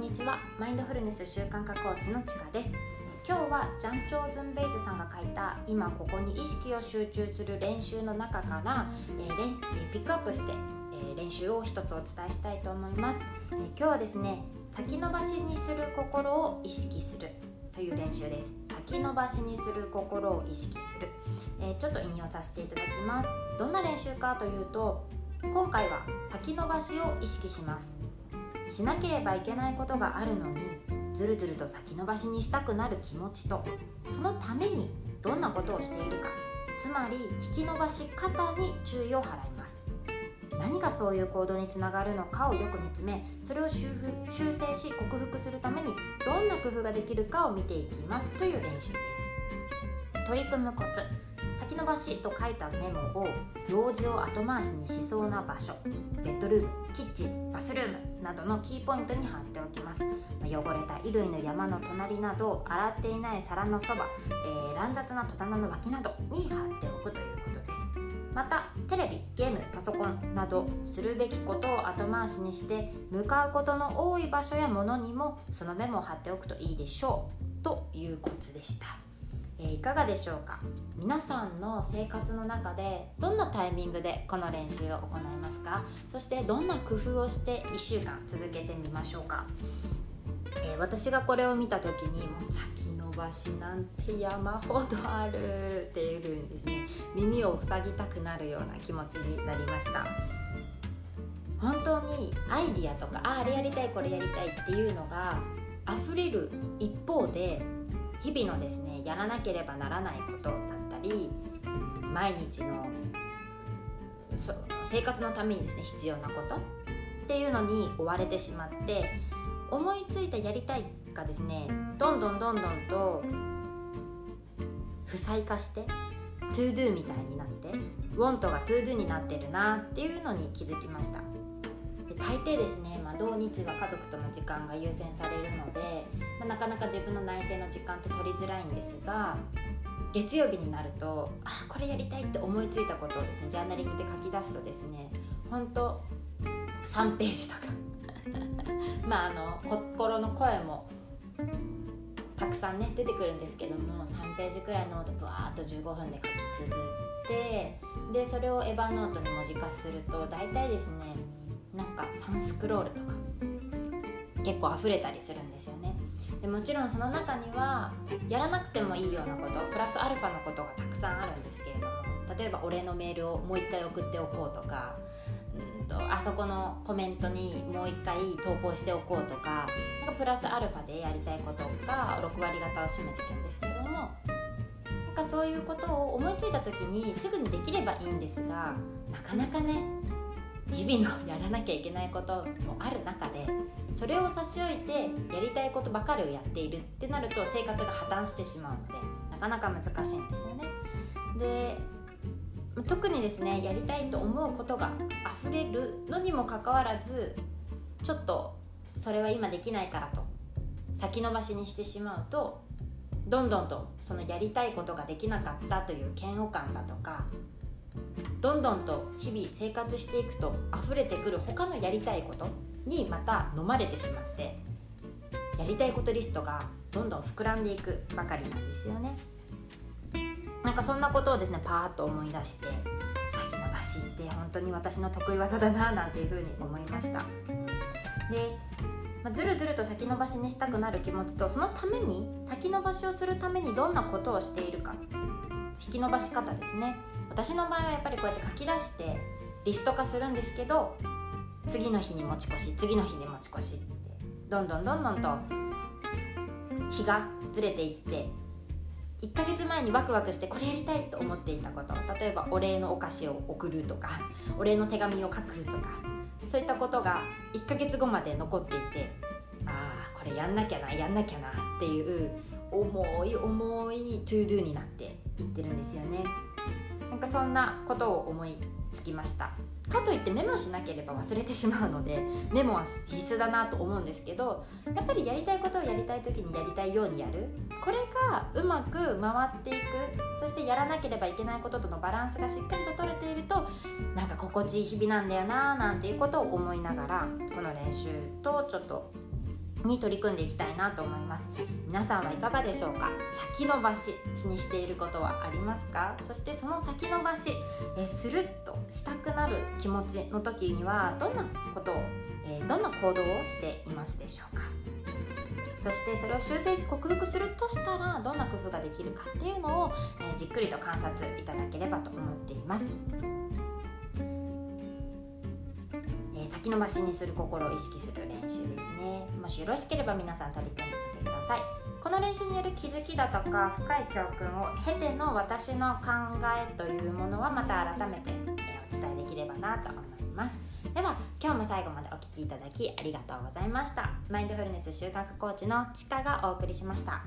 んにちは。マインドフルネス習慣化コーチのちかです。今日はジャン・チョーズンベイズさんが書いた今ここに意識を集中する練習の中から、えー、練ピックアップして、えー、練習を一つお伝えしたいと思います、えー、今日はですね先延ばしにする心を意識するという練習です。先延ばしにする心を意識する、えちょっと引用させていただきます。どんな練習かというと今回は先延ばしを意識します。しなければいけないことがあるのにずるずると先延ばしにしたくなる気持ちとそのためにどんなことをしているかつまり引き伸ばし方に注意を払います。何がそういう行動につながるのかをよく見つめそれを修正し克服するためにどんな工夫ができるかを見ていきますという練習です。取り組むコツ。先延ばしと書いたメモを用事を後回しにしそうな場所ベッドルームキッチンバスルームなどのキーポイントに貼っておきます。ま汚れた衣類の山の隣など洗っていない皿のそば、えー、乱雑な戸棚の脇などに貼っておくということです。またテレビゲームパソコンなどするべきことを後回しにして向かうことの多い場所やものにもそのメモを貼っておくといいでしょう。というコツでした。え、いかがでしょうか？皆さんの生活の中でどんなタイミングでこの練習を行いますか？そしてどんな工夫をして1週間続けてみましょうか、えー、私がこれを見た時にもう先延ばしなんて山ほどあるっていう風にですね耳を塞ぎたくなるような気持ちになりました。本当にアイディアとかああれやりたいこれやりたいっていうのが溢れる一方で日々のですねやらなければならないことだったり毎日の生活のためにですね必要なことっていうのに追われてしまって思いついたやりたいがですねどんどんどんどんと負債化して ToDo みたいになって Want が ToDo になってるなっていうのに気づきました。大抵ですね、まあ、土日は家族との時間が優先されるので、まあ、なかなか自分の内省の時間って取りづらいんですが月曜日になるとあこれやりたいって思いついたことをですねジャーナリングで書き出すとですねほんと3ページとか。まああの心の声もたくさんね出てくるんですけども3ページくらいノートブワーッと15分で書き綴ってでそれをエヴァノートに文字化すると大体ですねなんか3スクロールとか結構溢れたりするんですよね。でもちろんその中にはやらなくてもいいようなことプラスアルファのことがたくさんあるんですけれども例えばお礼のメールをもう一回送っておこうとかうんとあそこのコメントにもう一回投稿しておこうとかなんかプラスアルファでやりたいことが6割方を占めてるんですけどもなんかそういうことを思いついた時にすぐにできればいいんですがなかなかね日々のやらなきゃいけないこともある中でそれを差し置いてやりたいことばかりをやっているってなると生活が破綻してしまうのでなかなか難しいんですよね。で特にですねやりたいと思うことが溢れるのにもかかわらずちょっとそれは今できないからと先延ばしにしてしまうとどんどんとそのやりたいことができなかったという嫌悪感だとかどんどんと日々生活していくと溢れてくる他のやりたいことにまた飲まれてしまってやりたいことリストがどんどん膨らんでいくばかりなんですよね。なんかそんなことをですねパーッと思い出して先延ばしって本当に私の得意技だななんていうふうに思いました。で、まあ、ずるずると先延ばしにしたくなる気持ちとそのために先延ばしをするためにどんなことをしているか。引き伸ばし方ですね。私の場合はやっぱりこうやって書き出してリスト化するんですけど次の日に持ち越し次の日に持ち越しってどんどんどんどんと日がずれていって1ヶ月前にワクワクしてこれやりたいと思っていたこと例えばお礼のお菓子を送るとかお礼の手紙を書くとかそういったことが1ヶ月後まで残っていてああこれやんなきゃなやんなきゃなっていう重い重い to do になっていってるんですよね。なんかそんなことを思いつきました。かといってメモしなければ忘れてしまうのでメモは必須だなと思うんですけどやっぱりやりたいことをやりたい時にやりたいようにやる。これがうまく回っていく。そしてやらなければいけないこととのバランスがしっかりと取れているとなんか心地いい日々なんだよななんていうことを思いながらこの練習とちょっとに取り組んでいきたいなと思います。皆さんはいかがでしょうか？先延ばしにしていることはありますか？そしてその先延ばしえスルッとしたくなる気持ちの時にはどんなことを、え、どんな行動をしていますでしょうか？そしてそれを修正し克服するとしたらどんな工夫ができるかっていうのを、え、じっくりと観察いただければと思っています。先延ばしにする心を意識する練習ですねもしよろしければ皆さん取り組んでみてくださいこの練習による気づきだとか深い教訓を経ての私の考えというものはまた改めてお伝えできればなと思いますでは今日も最後までお聴きいただきありがとうございましたマインドフルネス修学コーチのちかがお送りしました